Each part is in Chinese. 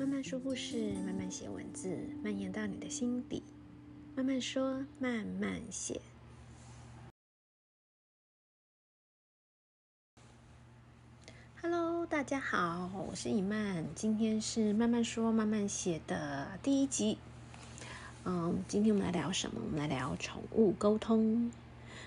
慢慢说故事，慢慢写文字，蔓延到你的心底。慢慢说，慢慢写。Hello，大家好，我是以曼，今天是慢慢说慢慢写的第一集。嗯，今天我们来聊什么？我们来聊宠物沟通。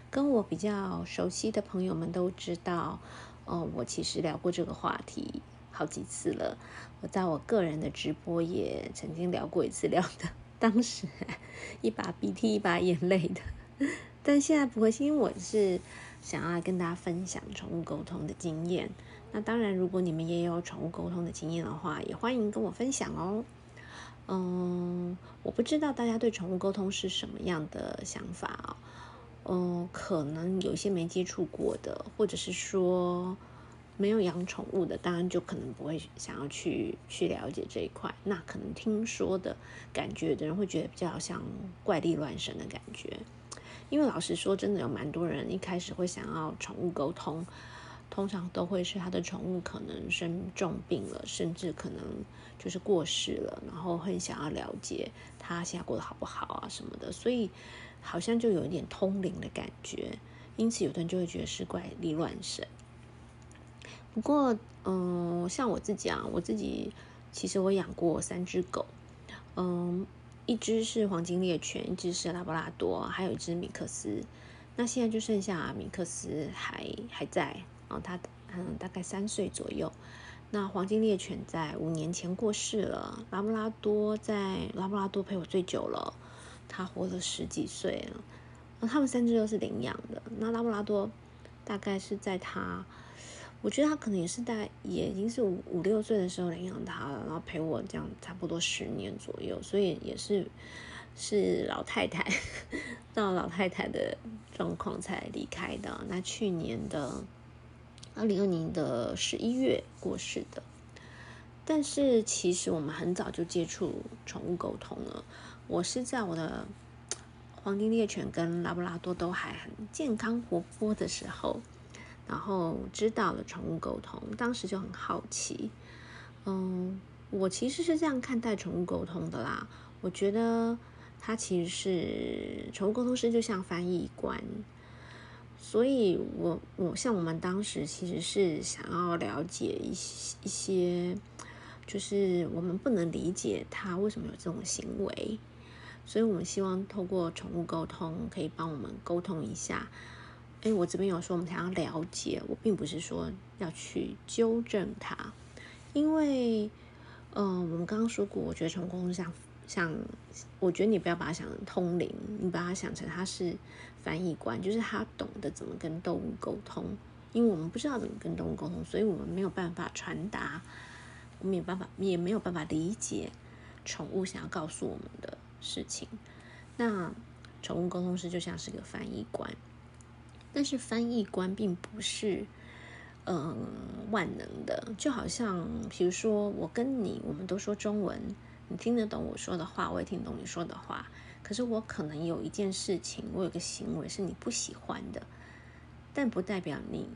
跟我比较熟悉的朋友们都知道，哦，我其实聊过这个话题好几次了。我在我个人的直播也曾经聊过一次，聊的当时一把鼻涕一把眼泪的。但现在不会，因为我是想要跟大家分享宠物沟通的经验。那当然，如果你们也有宠物沟通的经验的话，也欢迎跟我分享哦。嗯，我不知道大家对宠物沟通是什么样的想法哦。嗯，可能有些没接触过的，或者是说没有养宠物的，当然就可能不会想要去去了解这一块。那可能听说的感觉的人会觉得比较像怪力乱神的感觉。因为老实说，真的有蛮多人一开始会想要宠物沟通。通常都会是他的宠物可能生重病了，甚至可能就是过世了，然后很想要了解他现在过得好不好啊什么的，所以好像就有一点通灵的感觉，因此有的人就会觉得是怪力乱神。不过，嗯，像我自己啊，我自己其实我养过三只狗，嗯，一只是黄金猎犬，一只是拉布拉多，还有一只米克斯。那现在就剩下米克斯还还在。他嗯，大概三岁左右。那黄金猎犬在五年前过世了。拉布拉多在拉布拉多陪我最久了，它活了十几岁了。那他们三只都是领养的。那拉布拉多大概是在它，我觉得他可能也是在也已经是五五六岁的时候领养他了，然后陪我这样差不多十年左右，所以也是是老太太 到老太太的状况才离开的。那去年的。二零二零的十一月过世的，但是其实我们很早就接触宠物沟通了。我是在我的黄金猎犬跟拉布拉多都还很健康活泼的时候，然后知道了宠物沟通，当时就很好奇。嗯，我其实是这样看待宠物沟通的啦。我觉得它其实是宠物沟通师，就像翻译官。所以我，我像我们当时其实是想要了解一些一些，就是我们不能理解他为什么有这种行为，所以我们希望透过宠物沟通可以帮我们沟通一下。哎，我这边有说我们想要了解，我并不是说要去纠正它，因为，嗯、呃，我们刚刚说过，我觉得宠物沟通像。像，我觉得你不要把它想成通灵，你把它想成它是翻译官，就是他懂得怎么跟动物沟通。因为我们不知道怎么跟动物沟通，所以我们没有办法传达，我们没有办法，也没有办法理解宠物想要告诉我们的事情。那宠物沟通师就像是个翻译官，但是翻译官并不是嗯万能的，就好像比如说我跟你，我们都说中文。你听得懂我说的话，我也听懂你说的话。可是我可能有一件事情，我有个行为是你不喜欢的，但不代表你，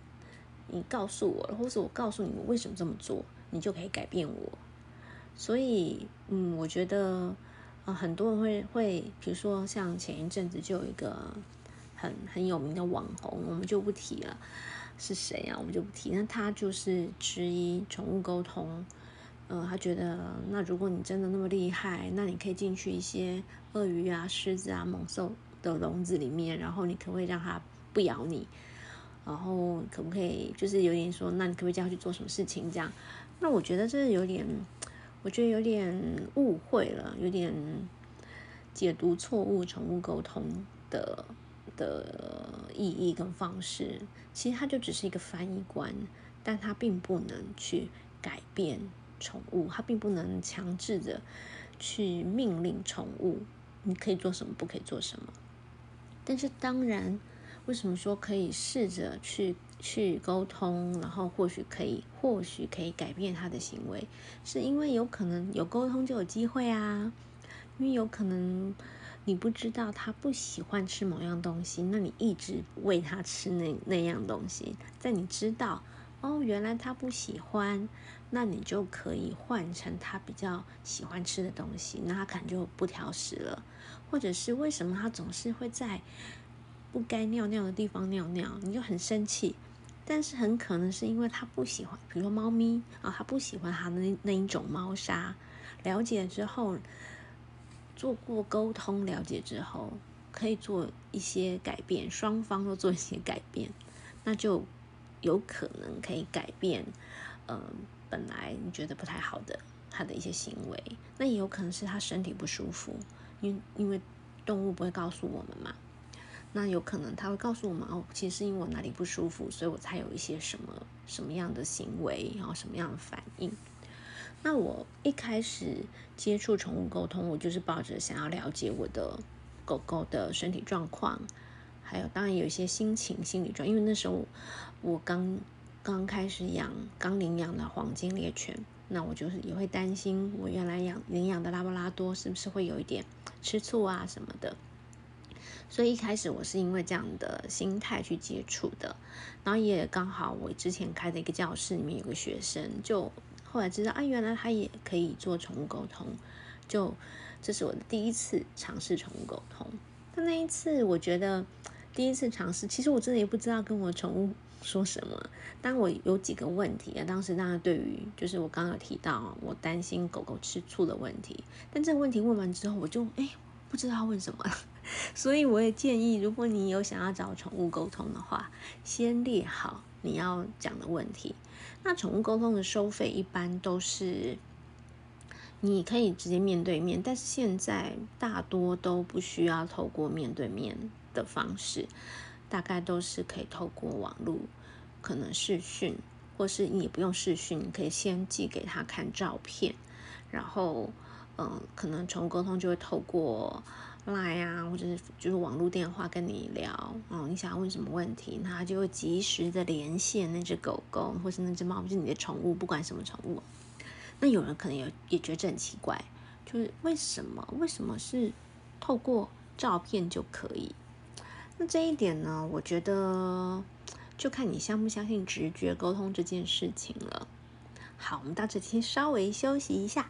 你告诉我，或是我告诉你我为什么这么做，你就可以改变我。所以，嗯，我觉得，呃，很多人会会，比如说像前一阵子就有一个很很有名的网红，我们就不提了，是谁啊？我们就不提。那他就是之一宠物沟通。呃，他觉得，那如果你真的那么厉害，那你可以进去一些鳄鱼啊、狮子啊、猛兽的笼子里面，然后你可不可以让它不咬你？然后可不可以就是有点说，那你可不可以叫他去做什么事情？这样，那我觉得这有点，我觉得有点误会了，有点解读错误宠物沟通的的意义跟方式。其实它就只是一个翻译官，但它并不能去改变。宠物它并不能强制的去命令宠物，你可以做什么，不可以做什么。但是当然，为什么说可以试着去去沟通，然后或许可以，或许可以改变它的行为，是因为有可能有沟通就有机会啊。因为有可能你不知道它不喜欢吃某样东西，那你一直喂它吃那那样东西，在你知道。哦，原来他不喜欢，那你就可以换成他比较喜欢吃的东西，那他可能就不挑食了。或者是为什么他总是会在不该尿尿的地方尿尿，你就很生气。但是很可能是因为他不喜欢，比如说猫咪啊，他不喜欢他那那一种猫砂。了解之后，做过沟通，了解之后可以做一些改变，双方都做一些改变，那就有可能可以改变。嗯、本来你觉得不太好的他的一些行为，那也有可能是他身体不舒服，因因为动物不会告诉我们嘛，那有可能他会告诉我们哦，其实是因为我哪里不舒服，所以我才有一些什么什么样的行为，然后什么样的反应。那我一开始接触宠物沟通，我就是抱着想要了解我的狗狗的身体状况，还有当然有一些心情、心理状，因为那时候我刚刚开始养刚领养的黄金猎犬，那我就是也会担心我原来养领养的拉布拉多是不是会有一点吃醋啊什么的，所以一开始我是因为这样的心态去接触的，然后也刚好我之前开的一个教室里面有个学生就。后来知道啊，原来他也可以做宠物沟通，就这是我的第一次尝试宠物沟通。但那一次，我觉得第一次尝试，其实我真的也不知道跟我宠物说什么。当我有几个问题啊，当时大家对于就是我刚刚有提到，我担心狗狗吃醋的问题。但这个问题问完之后，我就哎不知道问什么了。所以我也建议，如果你有想要找宠物沟通的话，先列好你要讲的问题。那宠物沟通的收费一般都是，你可以直接面对面，但是现在大多都不需要透过面对面的方式，大概都是可以透过网络，可能视讯，或是你不用视讯，你可以先寄给他看照片，然后，嗯、可能宠物沟通就会透过。来啊，或者是就是网络电话跟你聊，哦，你想要问什么问题，他就会及时的连线那只狗狗，或是那只猫，或是你的宠物，不管什么宠物。那有人可能也也觉得这很奇怪，就是为什么为什么是透过照片就可以？那这一点呢，我觉得就看你相不相信直觉沟通这件事情了。好，我们到这期稍微休息一下。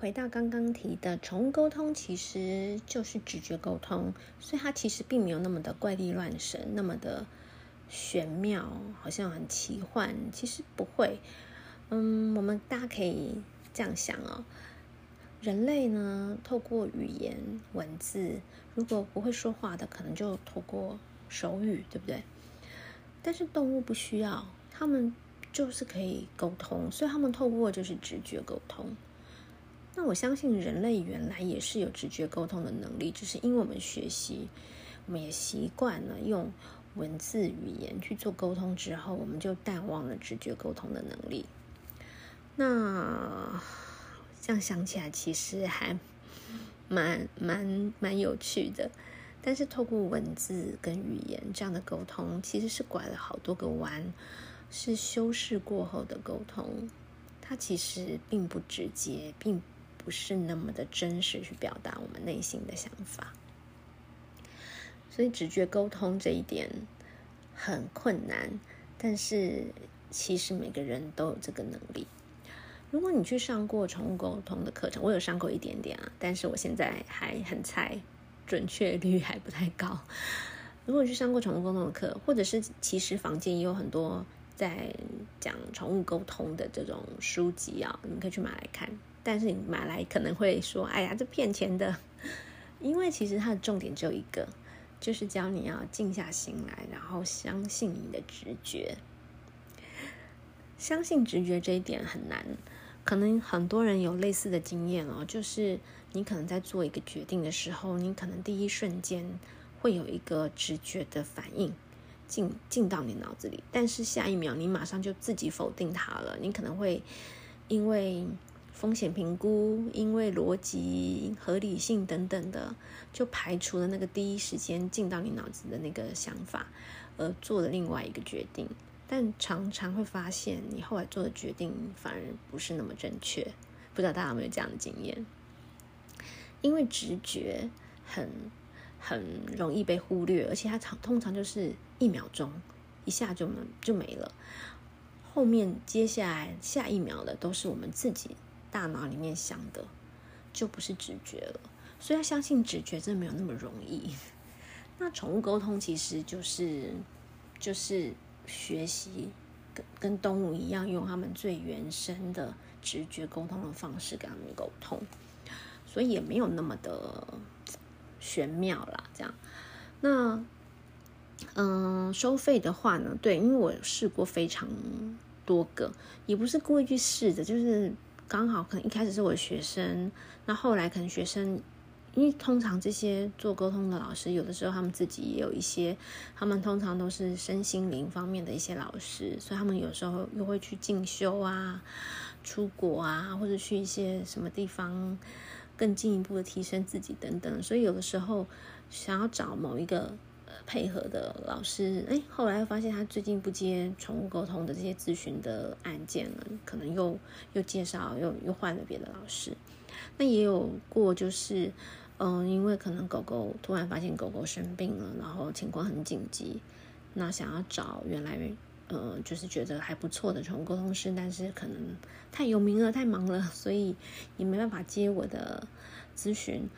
回到刚刚提的宠物沟通，其实就是直觉沟通，所以它其实并没有那么的怪力乱神，那么的玄妙，好像很奇幻。其实不会，嗯，我们大家可以这样想哦，人类呢，透过语言文字，如果不会说话的，可能就透过手语，对不对？但是动物不需要，他们就是可以沟通，所以他们透过就是直觉沟通。那我相信人类原来也是有直觉沟通的能力，只是因为我们学习，我们也习惯了用文字语言去做沟通之后，我们就淡忘了直觉沟通的能力。那这样想起来，其实还蛮蛮蛮有趣的。但是透过文字跟语言这样的沟通，其实是拐了好多个弯，是修饰过后的沟通，它其实并不直接，并。不是那么的真实去表达我们内心的想法，所以直觉沟通这一点很困难。但是其实每个人都有这个能力。如果你去上过宠物沟通的课程，我有上过一点点啊，但是我现在还很菜，准确率还不太高。如果你去上过宠物沟通的课，或者是其实房间也有很多在讲宠物沟通的这种书籍啊，你可以去买来看。但是你买来可能会说：“哎呀，这骗钱的。”因为其实它的重点只有一个，就是教你要静下心来，然后相信你的直觉。相信直觉这一点很难，可能很多人有类似的经验哦，就是你可能在做一个决定的时候，你可能第一瞬间会有一个直觉的反应，进进到你脑子里，但是下一秒你马上就自己否定它了。你可能会因为风险评估、因为逻辑、合理性等等的，就排除了那个第一时间进到你脑子的那个想法，而做了另外一个决定。但常常会发现，你后来做的决定反而不是那么正确。不知道大家有没有这样的经验？因为直觉很很容易被忽略，而且它常通常就是一秒钟，一下就就没了。后面接下来下一秒的都是我们自己大脑里面想的，就不是直觉了。所以要相信直觉真的没有那么容易。那宠物沟通其实就是就是学习跟跟动物一样，用他们最原生的直觉沟通的方式跟他们沟通。所以也没有那么的玄妙啦，这样。那，嗯，收费的话呢？对，因为我试过非常多个，也不是故意去试的，就是刚好可能一开始是我的学生，那后来可能学生，因为通常这些做沟通的老师，有的时候他们自己也有一些，他们通常都是身心灵方面的一些老师，所以他们有时候又会去进修啊、出国啊，或者去一些什么地方。更进一步的提升自己等等，所以有的时候想要找某一个配合的老师，哎，后来发现他最近不接宠物沟通的这些咨询的案件了，可能又又介绍又又换了别的老师。那也有过就是，嗯，因为可能狗狗突然发现狗狗生病了，然后情况很紧急，那想要找原来。呃，就是觉得还不错的宠物沟通师，但是可能太有名了，太忙了，所以也没办法接我的咨询，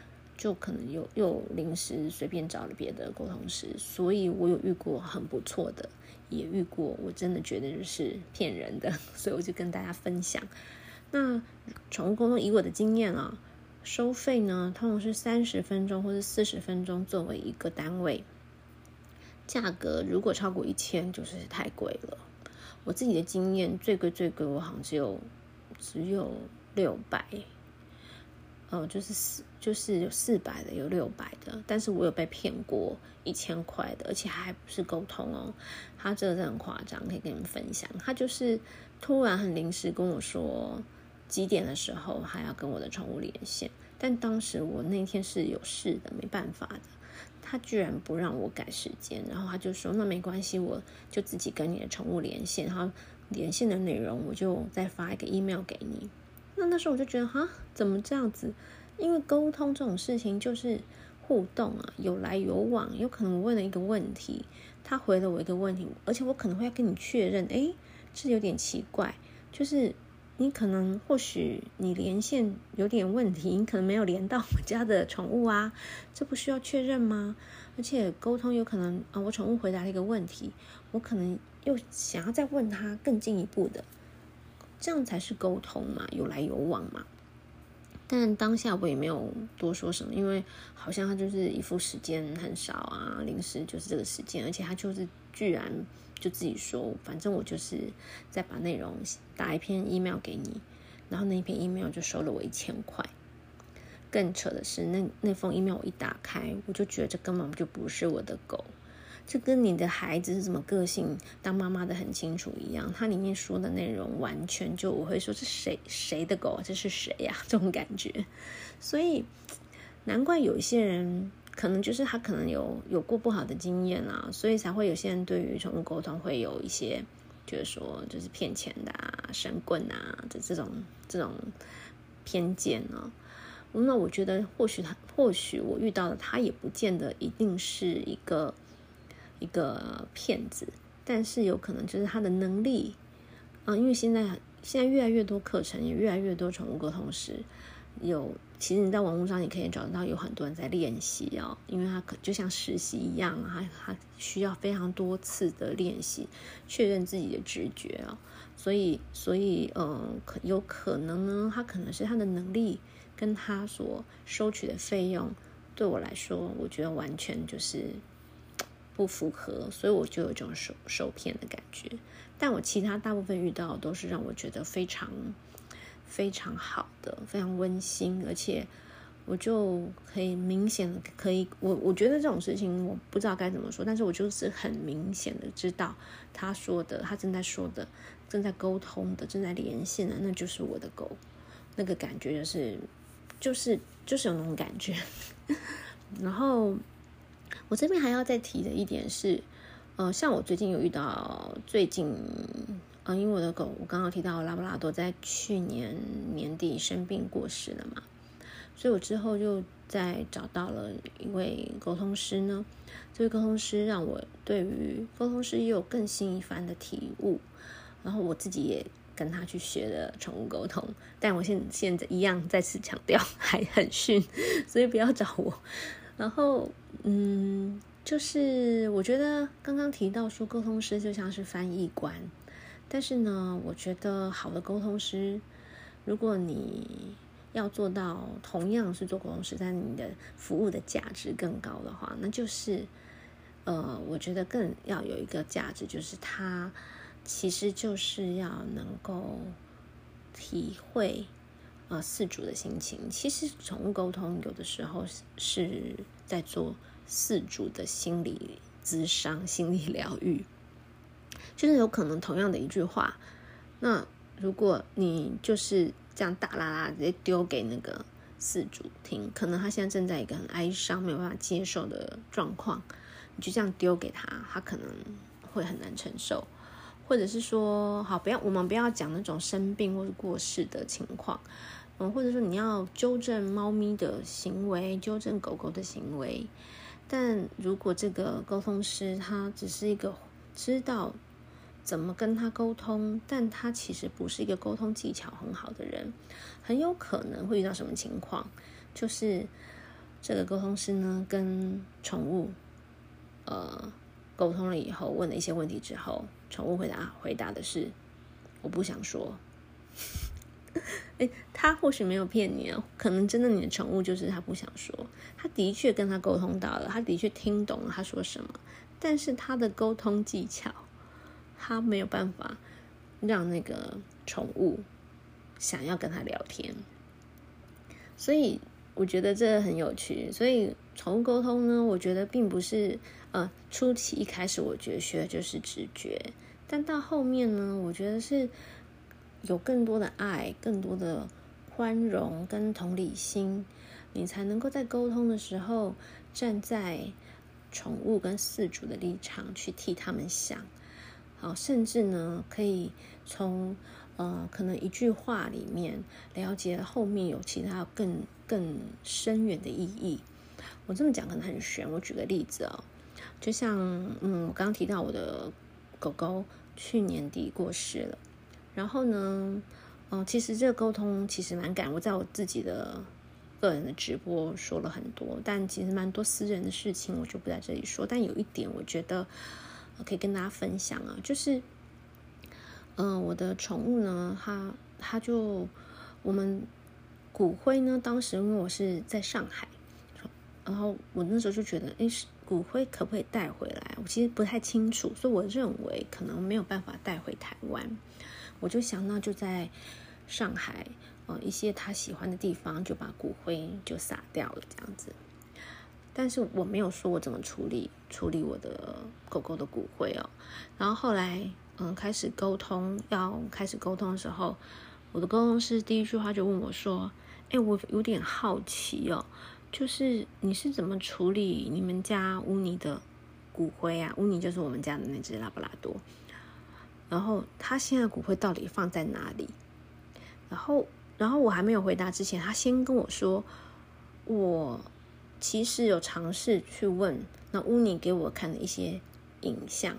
就可能又又临时随便找了别的沟通师。所以我有遇过很不错的，也遇过我真的觉得就是骗人的，所以我就跟大家分享。那宠物沟通以我的经验啊，收费呢，通常是三十分钟或者四十分钟作为一个单位。价格如果超过一千，就是太贵了。我自己的经验，最贵最贵，我好像只有只有六百，哦，就是四就是有四百的，有六百的。但是我有被骗过一千块的，而且还不是沟通哦。他这个真的很夸张，可以跟你们分享。他就是突然很临时跟我说几点的时候还要跟我的宠物连线，但当时我那天是有事的，没办法的。他居然不让我改时间，然后他就说：“那没关系，我就自己跟你的宠物连线，然后连线的内容我就再发一个 email 给你。”那那时候我就觉得，哈，怎么这样子？因为沟通这种事情就是互动啊，有来有往，有可能我问了一个问题，他回了我一个问题，而且我可能会要跟你确认，诶，这有点奇怪，就是。你可能或许你连线有点问题，你可能没有连到我家的宠物啊，这不需要确认吗？而且沟通有可能啊，我宠物回答了一个问题，我可能又想要再问他更进一步的，这样才是沟通嘛，有来有往嘛。但当下我也没有多说什么，因为好像他就是一副时间很少啊，临时就是这个时间，而且他就是居然。就自己说，反正我就是再把内容打一篇 email 给你，然后那一篇 email 就收了我一千块。更扯的是，那那封 email 我一打开，我就觉得这根本就不是我的狗，这跟你的孩子是什么个性，当妈妈的很清楚一样。它里面说的内容完全就我会说，这谁谁的狗？这是谁呀？这种感觉，所以难怪有一些人。可能就是他可能有有过不好的经验啊，所以才会有些人对于宠物沟通会有一些，就是说就是骗钱的啊、神棍啊的这种这种偏见呢、那我觉得或许他或许我遇到的他也不见得一定是一个一个骗子，但是有可能就是他的能力啊，因为现在现在越来越多课程，也越来越多宠物沟通师。有，其实你在网络上你可以找得到有很多人在练习哦，因为他可就像实习一样，他他需要非常多次的练习，确认自己的直觉哦，所以所以嗯，可有可能呢，他可能是他的能力跟他所收取的费用，对我来说，我觉得完全就是不符合，所以我就有这种受受骗的感觉。但我其他大部分遇到都是让我觉得非常。非常好的，非常温馨，而且，我就可以明显的可以，我我觉得这种事情我不知道该怎么说，但是我就是很明显的知道他说的，他正在说的，正在沟通的，正在连线的，那就是我的狗，那个感觉就是就是就是有那种感觉。然后我这边还要再提的一点是，呃，像我最近有遇到最近，呃，因为我的狗，我刚刚提到拉布拉多在去年年底生病过世了嘛。所以我之后就再找到了一位沟通师呢，这位沟通师让我对于沟通师也有更新一番的体悟，然后我自己也跟他去学了宠物沟通，但我现现在一样再次强调 还很逊，所以不要找我。然后嗯，就是我觉得刚刚提到说沟通师就像是翻译官，但是呢，我觉得好的沟通师，如果你要做到同样是做沟通师，但你的服务的价值更高的话，那就是，呃，我觉得更要有一个价值，就是他其实就是要能够体会呃饲主的心情。其实宠物沟通有的时候是在做饲主的心理咨商、心理疗愈，就是有可能同样的一句话，那如果你就是。这样大啦啦直接丢给那个饲主听，可能他现在正在一个很哀伤、没有办法接受的状况，你就这样丢给他，他可能会很难承受。或者是说，好，不要我们不要讲那种生病或者过世的情况，或者说你要纠正猫咪的行为，纠正狗狗的行为，但如果这个沟通师他只是一个知道。怎么跟他沟通？但他其实不是一个沟通技巧很好的人，很有可能会遇到什么情况？就是这个沟通师呢，跟宠物呃沟通了以后，问了一些问题之后，宠物回答回答的是我不想说。诶，他或许没有骗你啊，可能真的你的宠物就是他不想说。他的确跟他沟通到了，他的确听懂了他说什么，但是他的沟通技巧。他没有办法让那个宠物想要跟他聊天，所以我觉得这很有趣。所以宠物沟通呢，我觉得并不是呃初期一开始我觉得学的就是直觉，但到后面呢，我觉得是有更多的爱、更多的宽容跟同理心，你才能够在沟通的时候站在宠物跟饲主的立场去替他们想。好，甚至呢，可以从呃，可能一句话里面了解后面有其他更更深远的意义。我这么讲可能很玄，我举个例子哦，就像嗯，我刚提到我的狗狗去年底过世了，然后呢，嗯、其实这个沟通其实蛮感，我在我自己的个人的直播说了很多，但其实蛮多私人的事情我就不在这里说。但有一点，我觉得。可以跟大家分享啊，就是，嗯、我的宠物呢，它它就我们骨灰呢，当时因为我是在上海，然后我那时候就觉得，诶，骨灰可不可以带回来？我其实不太清楚，所以我认为可能没有办法带回台湾。我就想到就在上海，呃，一些他喜欢的地方，就把骨灰就撒掉了，这样子。但是我没有说我怎么处理处理我的狗狗的骨灰哦。然后后来，嗯，开始沟通，要开始沟通的时候，我的沟通师第一句话就问我说：“哎，我有点好奇哦，就是你是怎么处理你们家乌尼的骨灰啊？乌尼就是我们家的那只拉布拉多。然后他现在骨灰到底放在哪里？然后，然后我还没有回答之前，他先跟我说我。”其实有尝试去问那乌尼给我看的一些影像，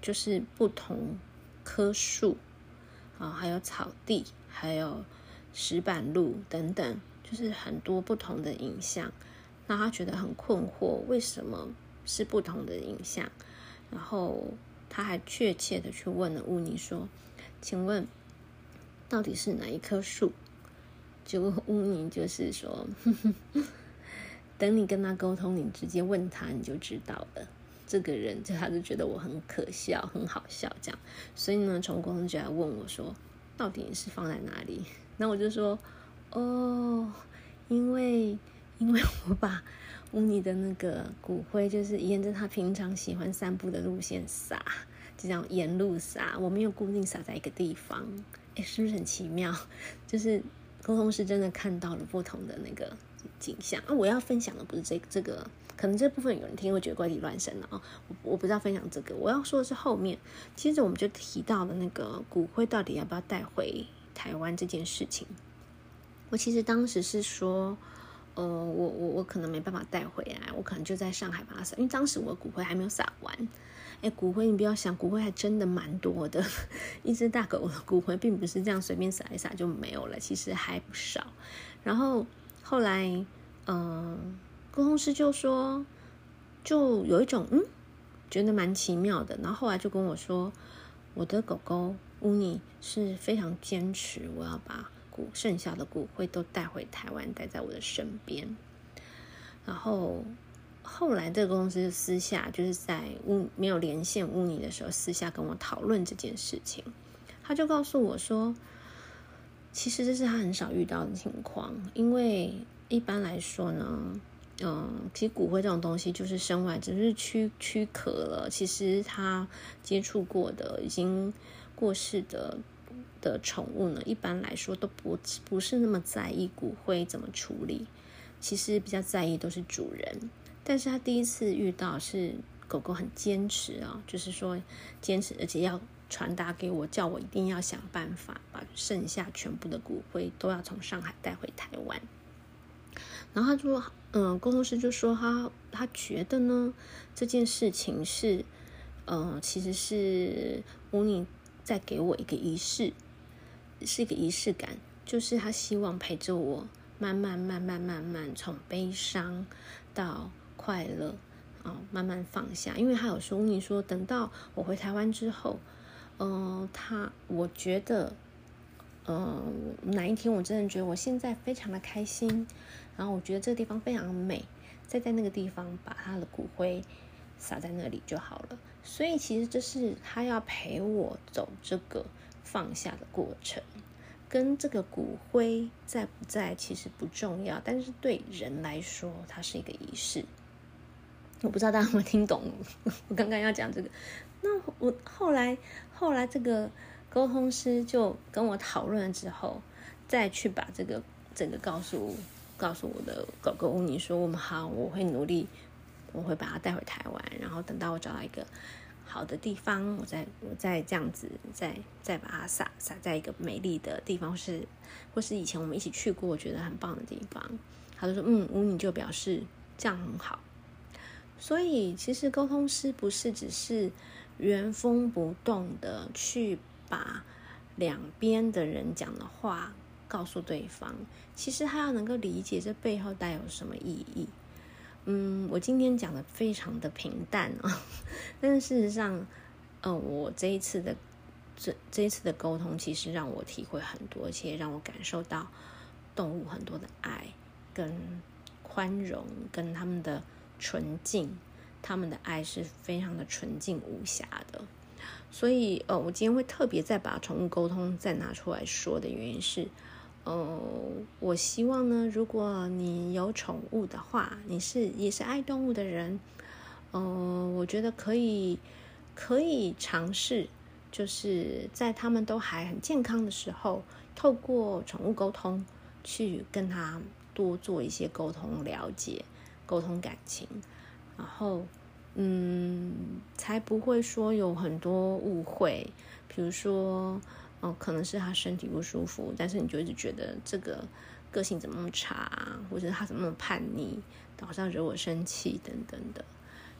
就是不同棵树啊，还有草地，还有石板路等等，就是很多不同的影像。那他觉得很困惑，为什么是不同的影像？然后他还确切的去问了乌尼说：“请问到底是哪一棵树？”结果乌尼就是说。等你跟他沟通，你直接问他，你就知道了。这个人就他就觉得我很可笑，很好笑这样。所以呢，从公就来问我说，到底是放在哪里？那我就说，哦，因为因为我把乌尼的那个骨灰，就是沿着他平常喜欢散步的路线撒，就这样沿路撒，我没有固定撒在一个地方，哎，是不是很奇妙？就是沟通师真的看到了不同的那个景象啊！我要分享的不是这个、这个。可能这部分有人听会觉得怪力乱神了啊！我我不知道分享这个，我要说的是后面，接着我们就提到了那个骨灰到底要不要带回台湾这件事情。我其实当时是说，呃，我我我可能没办法带回来，我可能就在上海把它撒，因为当时我的骨灰还没有撒完。哎，骨灰你不要想，骨灰还真的蛮多的，一只大狗的骨灰并不是这样随便撒一撒就没有了，其实还不少。然后后来，嗯、呃。沟通师就说，就有一种嗯，觉得蛮奇妙的。然后后来就跟我说，我的狗狗乌尼是非常坚持，我要把骨剩下的骨灰都带回台湾，带在我的身边。然后后来这个公司私下就是在乌没有连线乌尼的时候，私下跟我讨论这件事情。他就告诉我说，其实这是他很少遇到的情况，因为一般来说呢。嗯，其实骨灰这种东西就是身外，只是躯躯壳了。其实他接触过的已经过世的的宠物呢，一般来说都不不是那么在意骨灰怎么处理。其实比较在意都是主人。但是他第一次遇到是狗狗很坚持啊，就是说坚持，而且要传达给我，叫我一定要想办法把剩下全部的骨灰都要从上海带回台湾。然后他说，嗯，沟通师就说他他觉得呢，这件事情是，呃，其实是乌尼在给我一个仪式，是一个仪式感，就是他希望陪着我慢慢慢慢慢慢从悲伤到快乐啊，慢慢放下。因为他有说你说，等到我回台湾之后，嗯，呃，他我觉得。嗯，哪一天我真的觉得我现在非常的开心，然后我觉得这个地方非常美，再在那个地方把他的骨灰撒在那里就好了。所以其实这是他要陪我走这个放下的过程，跟这个骨灰在不在其实不重要，但是对人来说，它是一个仪式。我不知道大家有没有听懂 我刚刚要讲这个。那我后来后来这个。沟通师就跟我讨论了之后，再去把这个整个告诉告诉我的狗狗乌尼说：“我们好，我会努力，我会把它带回台湾，然后等到我找到一个好的地方，我再我再这样子再再把它撒撒在一个美丽的地方，或是或是以前我们一起去过我觉得很棒的地方。”他就说：“嗯，乌尼就表示这样很好。”所以其实沟通师不是只是原封不动的去。把两边的人讲的话告诉对方，其实他要能够理解这背后带有什么意义。嗯，我今天讲的非常的平淡啊，但是事实上，呃，我这一次的这这一次的沟通，其实让我体会很多，而且让我感受到动物很多的爱跟宽容，跟他们的纯净，他们的爱是非常的纯净无瑕的。所以，呃，我今天会特别再把宠物沟通再拿出来说的原因是，呃，我希望呢，如果你有宠物的话，你是也是爱动物的人，呃，我觉得可以可以尝试，就是在他们都还很健康的时候，透过宠物沟通去跟他多做一些沟通、了解、沟通感情，然后。嗯，才不会说有很多误会。比如说，哦，可能是他身体不舒服，但是你就一直觉得这个个性怎么那么差，或者他怎么那么叛逆，好像惹我生气等等的。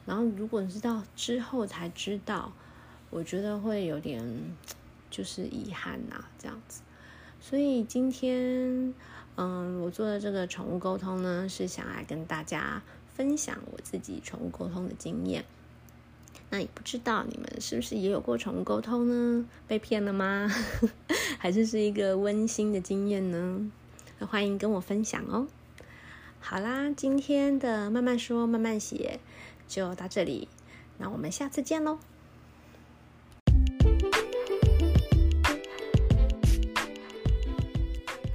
然后，如果你知道之后才知道，我觉得会有点就是遗憾呐，这样子。所以今天，嗯，我做的这个宠物沟通呢，是想来跟大家。分享我自己宠物沟通的经验，那也不知道你们是不是也有过宠物沟通呢？被骗了吗？还是是一个温馨的经验呢？那欢迎跟我分享哦。好啦，今天的慢慢说慢慢写就到这里，那我们下次见喽。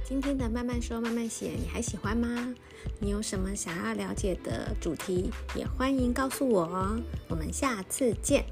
今天的慢慢说慢慢写，你还喜欢吗？你有什么想要了解的主题，也欢迎告诉我哦。我们下次见。